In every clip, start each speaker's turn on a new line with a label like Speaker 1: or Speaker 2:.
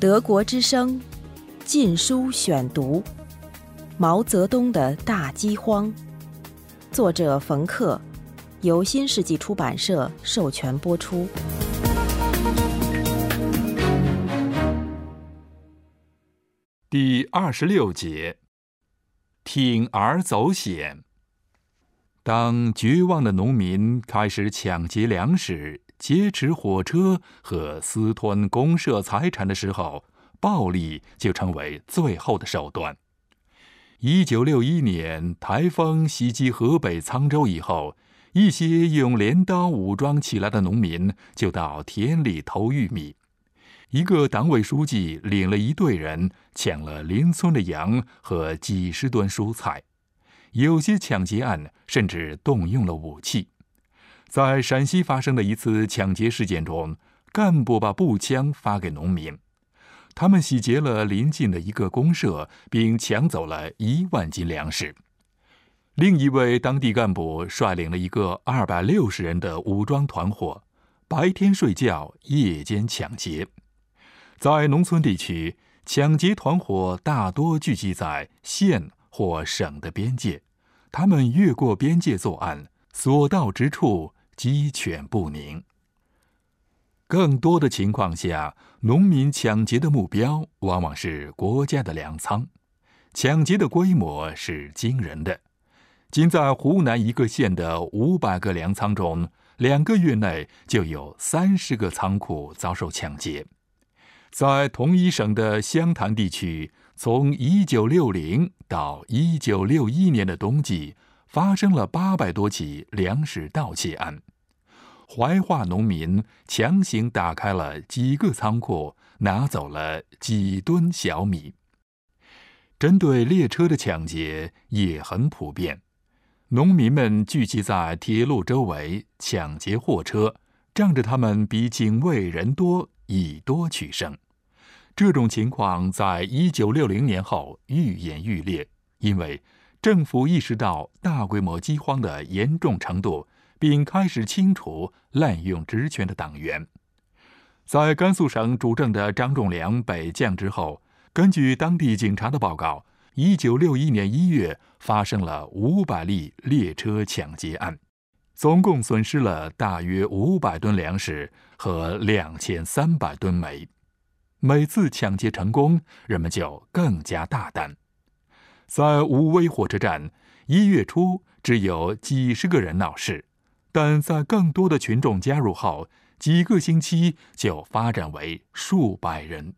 Speaker 1: 德国之声《禁书选读》：毛泽东的大饥荒，作者冯克，由新世纪出版社授权播出。
Speaker 2: 第二十六节：铤而走险。当绝望的农民开始抢劫粮食。劫持火车和私吞公社财产的时候，暴力就成为最后的手段。一九六一年台风袭击河北沧州以后，一些用镰刀武装起来的农民就到田里偷玉米。一个党委书记领了一队人，抢了邻村的羊和几十吨蔬菜。有些抢劫案甚至动用了武器。在陕西发生的一次抢劫事件中，干部把步枪发给农民，他们洗劫了邻近的一个公社，并抢走了一万斤粮食。另一位当地干部率领了一个二百六十人的武装团伙，白天睡觉，夜间抢劫。在农村地区，抢劫团伙大多聚集在县或省的边界，他们越过边界作案，所到之处。鸡犬不宁。更多的情况下，农民抢劫的目标往往是国家的粮仓，抢劫的规模是惊人的。仅在湖南一个县的五百个粮仓中，两个月内就有三十个仓库遭受抢劫。在同一省的湘潭地区，从一九六零到一九六一年的冬季。发生了八百多起粮食盗窃案，怀化农民强行打开了几个仓库，拿走了几吨小米。针对列车的抢劫也很普遍，农民们聚集在铁路周围抢劫货车，仗着他们比警卫人多，以多取胜。这种情况在一九六零年后愈演愈烈，因为。政府意识到大规模饥荒的严重程度，并开始清除滥用职权的党员。在甘肃省主政的张仲良北降之后，根据当地警察的报告，一九六一年一月发生了五百例列车抢劫案，总共损失了大约五百吨粮食和两千三百吨煤。每次抢劫成功，人们就更加大胆。在武威火车站，一月初只有几十个人闹事，但在更多的群众加入后，几个星期就发展为数百人。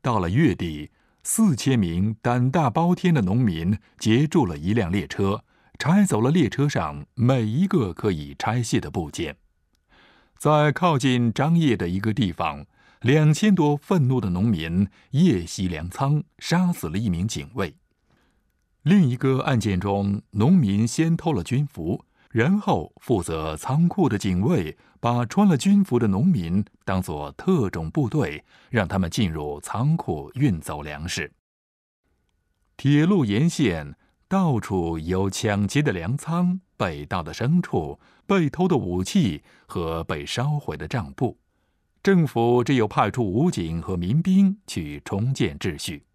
Speaker 2: 到了月底，四千名胆大包天的农民截住了一辆列车，拆走了列车上每一个可以拆卸的部件。在靠近张掖的一个地方，两千多愤怒的农民夜袭粮仓，杀死了一名警卫。另一个案件中，农民先偷了军服，然后负责仓库的警卫把穿了军服的农民当作特种部队，让他们进入仓库运走粮食。铁路沿线到处有抢劫的粮仓、被盗的牲畜、被偷的武器和被烧毁的账簿，政府只有派出武警和民兵去重建秩序。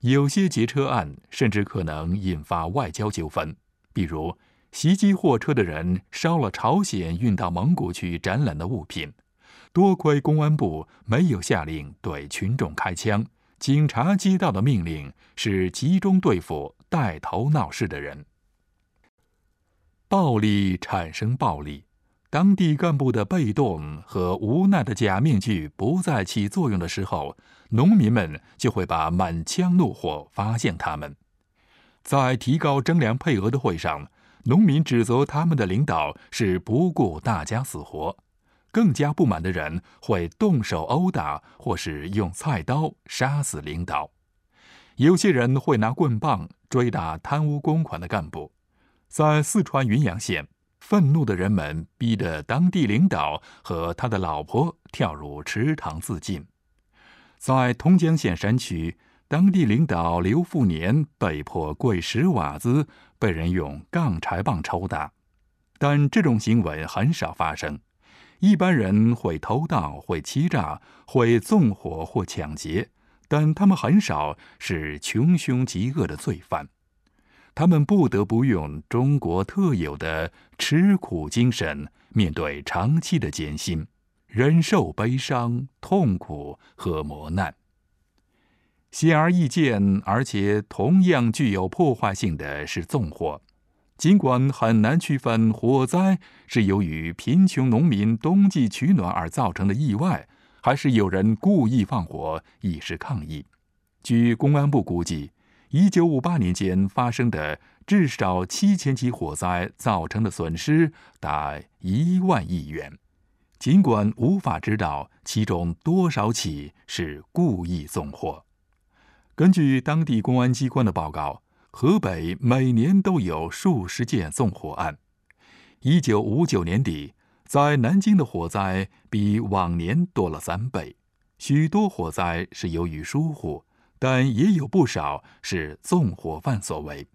Speaker 2: 有些劫车案甚至可能引发外交纠纷，比如袭击货车的人烧了朝鲜运到蒙古去展览的物品。多亏公安部没有下令对群众开枪，警察接到的命令是集中对付带头闹事的人。暴力产生暴力。当地干部的被动和无奈的假面具不再起作用的时候，农民们就会把满腔怒火发向他们。在提高征粮配额的会上，农民指责他们的领导是不顾大家死活；更加不满的人会动手殴打，或是用菜刀杀死领导。有些人会拿棍棒追打贪污公款的干部。在四川云阳县。愤怒的人们逼得当地领导和他的老婆跳入池塘自尽。在通江县山区，当地领导刘富年被迫跪石瓦子，被人用杠柴棒抽打。但这种行为很少发生，一般人会偷盗、会欺诈、会纵火或抢劫，但他们很少是穷凶极恶的罪犯。他们不得不用中国特有的吃苦精神面对长期的艰辛，忍受悲伤、痛苦和磨难。显而易见，而且同样具有破坏性的是纵火。尽管很难区分火灾是由于贫穷农民冬季取暖而造成的意外，还是有人故意放火以示抗议。据公安部估计。一九五八年间发生的至少七千起火灾造成的损失达一万亿元，尽管无法知道其中多少起是故意纵火。根据当地公安机关的报告，河北每年都有数十件纵火案。一九五九年底，在南京的火灾比往年多了三倍，许多火灾是由于疏忽。但也有不少是纵火犯所为，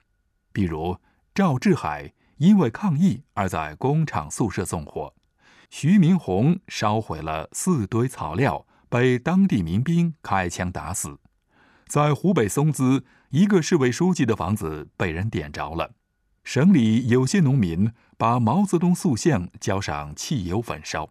Speaker 2: 比如赵志海因为抗议而在工厂宿舍纵火，徐明红烧毁了四堆草料，被当地民兵开枪打死。在湖北松滋，一个市委书记的房子被人点着了。省里有些农民把毛泽东塑像浇上汽油焚烧。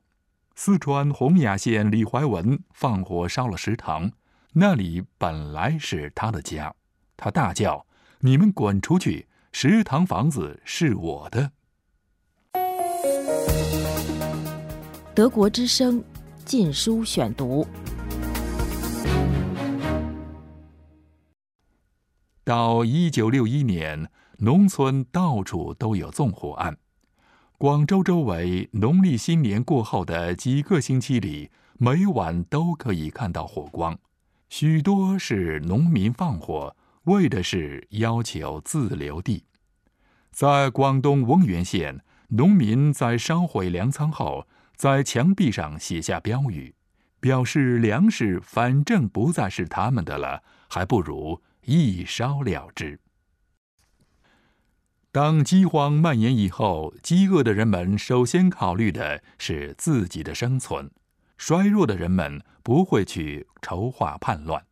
Speaker 2: 四川洪雅县李怀文放火烧了食堂。那里本来是他的家，他大叫：“你们滚出去！食堂房子是我的。”
Speaker 1: 德国之声《禁书选读》。
Speaker 2: 到一九六一年，农村到处都有纵火案。广州周围，农历新年过后的几个星期里，每晚都可以看到火光。许多是农民放火，为的是要求自留地。在广东翁源县，农民在烧毁粮仓后，在墙壁上写下标语，表示粮食反正不再是他们的了，还不如一烧了之。当饥荒蔓延以后，饥饿的人们首先考虑的是自己的生存。衰弱的人们不会去筹划叛乱。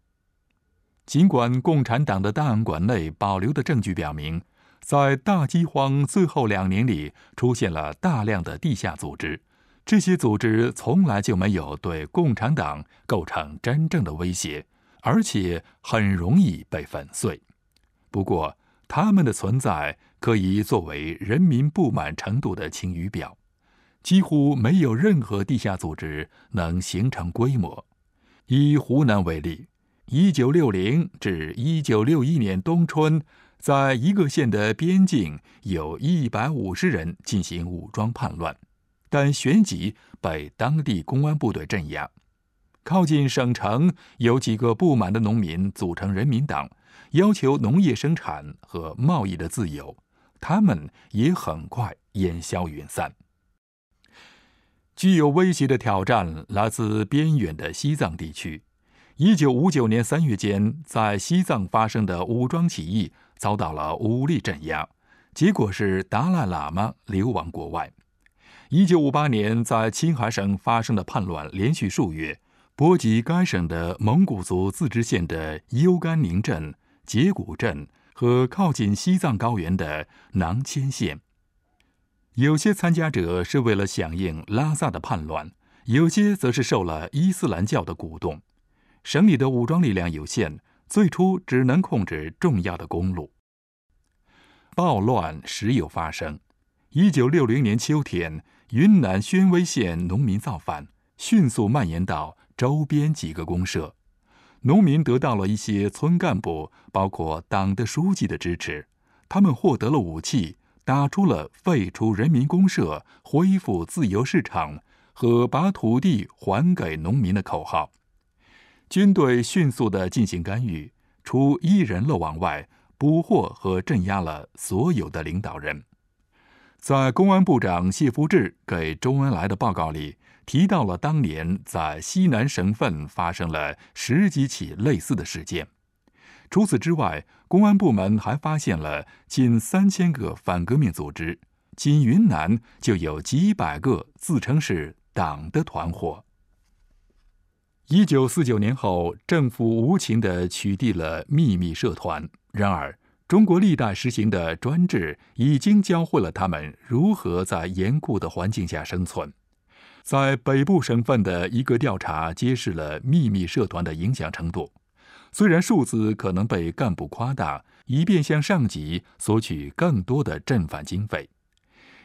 Speaker 2: 尽管共产党的档案馆内保留的证据表明，在大饥荒最后两年里出现了大量的地下组织，这些组织从来就没有对共产党构成真正的威胁，而且很容易被粉碎。不过，他们的存在可以作为人民不满程度的晴雨表。几乎没有任何地下组织能形成规模。以湖南为例，一九六零至一九六一年冬春，在一个县的边境有一百五十人进行武装叛乱，但旋即被当地公安部队镇压。靠近省城有几个不满的农民组成人民党，要求农业生产和贸易的自由，他们也很快烟消云散。具有威胁的挑战来自边远的西藏地区。一九五九年三月间，在西藏发生的武装起义遭到了武力镇压，结果是达赖喇嘛流亡国外。一九五八年，在青海省发生的叛乱连续数月，波及该省的蒙古族自治县的优甘宁镇、杰古镇和靠近西藏高原的囊谦县。有些参加者是为了响应拉萨的叛乱，有些则是受了伊斯兰教的鼓动。省里的武装力量有限，最初只能控制重要的公路。暴乱时有发生。一九六零年秋天，云南宣威县农民造反，迅速蔓延到周边几个公社。农民得到了一些村干部，包括党的书记的支持，他们获得了武器。打出了废除人民公社、恢复自由市场和把土地还给农民的口号。军队迅速的进行干预，除一人漏网外，捕获和镇压了所有的领导人。在公安部长谢福志给周恩来的报告里，提到了当年在西南省份发生了十几起类似的事件。除此之外，公安部门还发现了近三千个反革命组织，仅云南就有几百个自称是党的团伙。一九四九年后，政府无情地取缔了秘密社团。然而，中国历代实行的专制已经教会了他们如何在严酷的环境下生存。在北部省份的一个调查揭示了秘密社团的影响程度，虽然数字可能被干部夸大，以便向上级索取更多的镇反经费。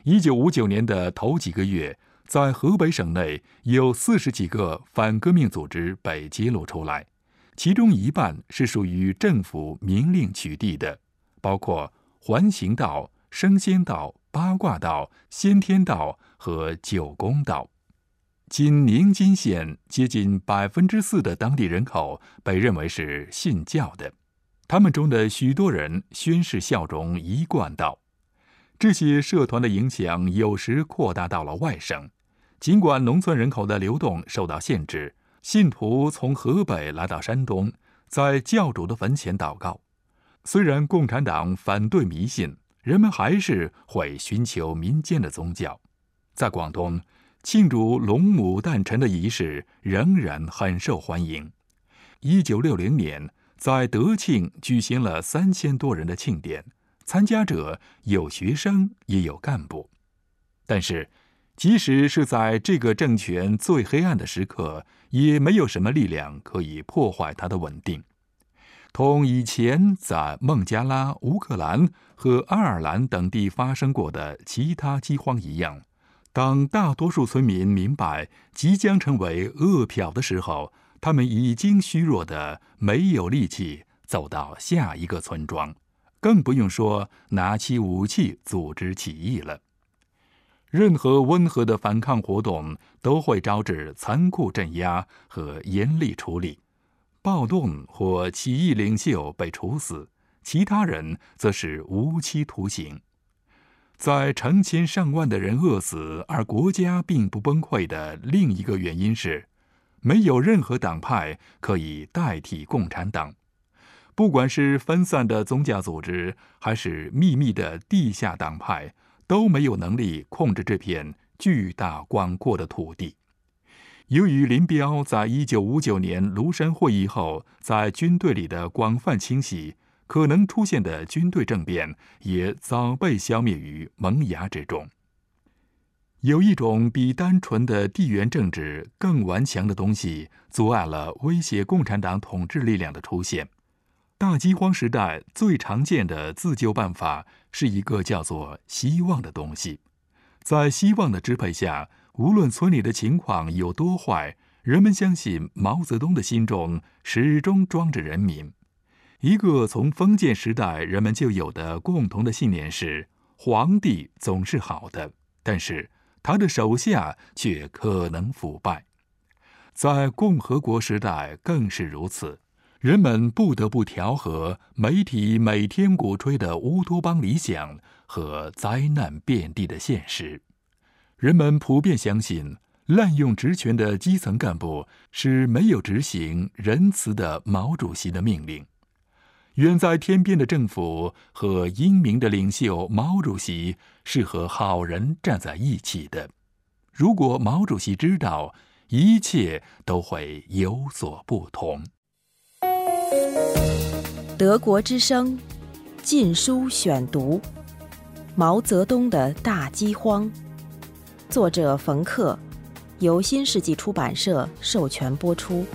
Speaker 2: 一九五九年的头几个月。在河北省内，有四十几个反革命组织被揭露出来，其中一半是属于政府明令取缔的，包括环形道、升仙道、八卦道、先天道和九宫道。仅宁津县接近百分之四的当地人口被认为是信教的，他们中的许多人宣誓效忠一贯道。这些社团的影响有时扩大到了外省。尽管农村人口的流动受到限制，信徒从河北来到山东，在教主的坟前祷告。虽然共产党反对迷信，人们还是会寻求民间的宗教。在广东，庆祝龙母诞辰的仪式仍然很受欢迎。一九六零年，在德庆举行了三千多人的庆典，参加者有学生也有干部，但是。即使是在这个政权最黑暗的时刻，也没有什么力量可以破坏它的稳定。同以前在孟加拉、乌克兰和爱尔兰等地发生过的其他饥荒一样，当大多数村民明白即将成为饿殍的时候，他们已经虚弱的没有力气走到下一个村庄，更不用说拿起武器组织起义了。任何温和的反抗活动都会招致残酷镇压和严厉处理，暴动或起义领袖被处死，其他人则是无期徒刑。在成千上万的人饿死而国家并不崩溃的另一个原因是，没有任何党派可以代替共产党，不管是分散的宗教组织，还是秘密的地下党派。都没有能力控制这片巨大广阔的土地。由于林彪在一九五九年庐山会议后在军队里的广泛清洗，可能出现的军队政变也早被消灭于萌芽之中。有一种比单纯的地缘政治更顽强的东西，阻碍了威胁共产党统治力量的出现。大饥荒时代最常见的自救办法是一个叫做希望的东西。在希望的支配下，无论村里的情况有多坏，人们相信毛泽东的心中始终装着人民。一个从封建时代人们就有的共同的信念是：皇帝总是好的，但是他的手下却可能腐败。在共和国时代更是如此。人们不得不调和媒体每天鼓吹的乌托邦理想和灾难遍地的现实。人们普遍相信，滥用职权的基层干部是没有执行仁慈的毛主席的命令。远在天边的政府和英明的领袖毛主席是和好人站在一起的。如果毛主席知道，一切都会有所不同。
Speaker 1: 德国之声《禁书选读》：毛泽东的大饥荒，作者冯克，由新世纪出版社授权播出。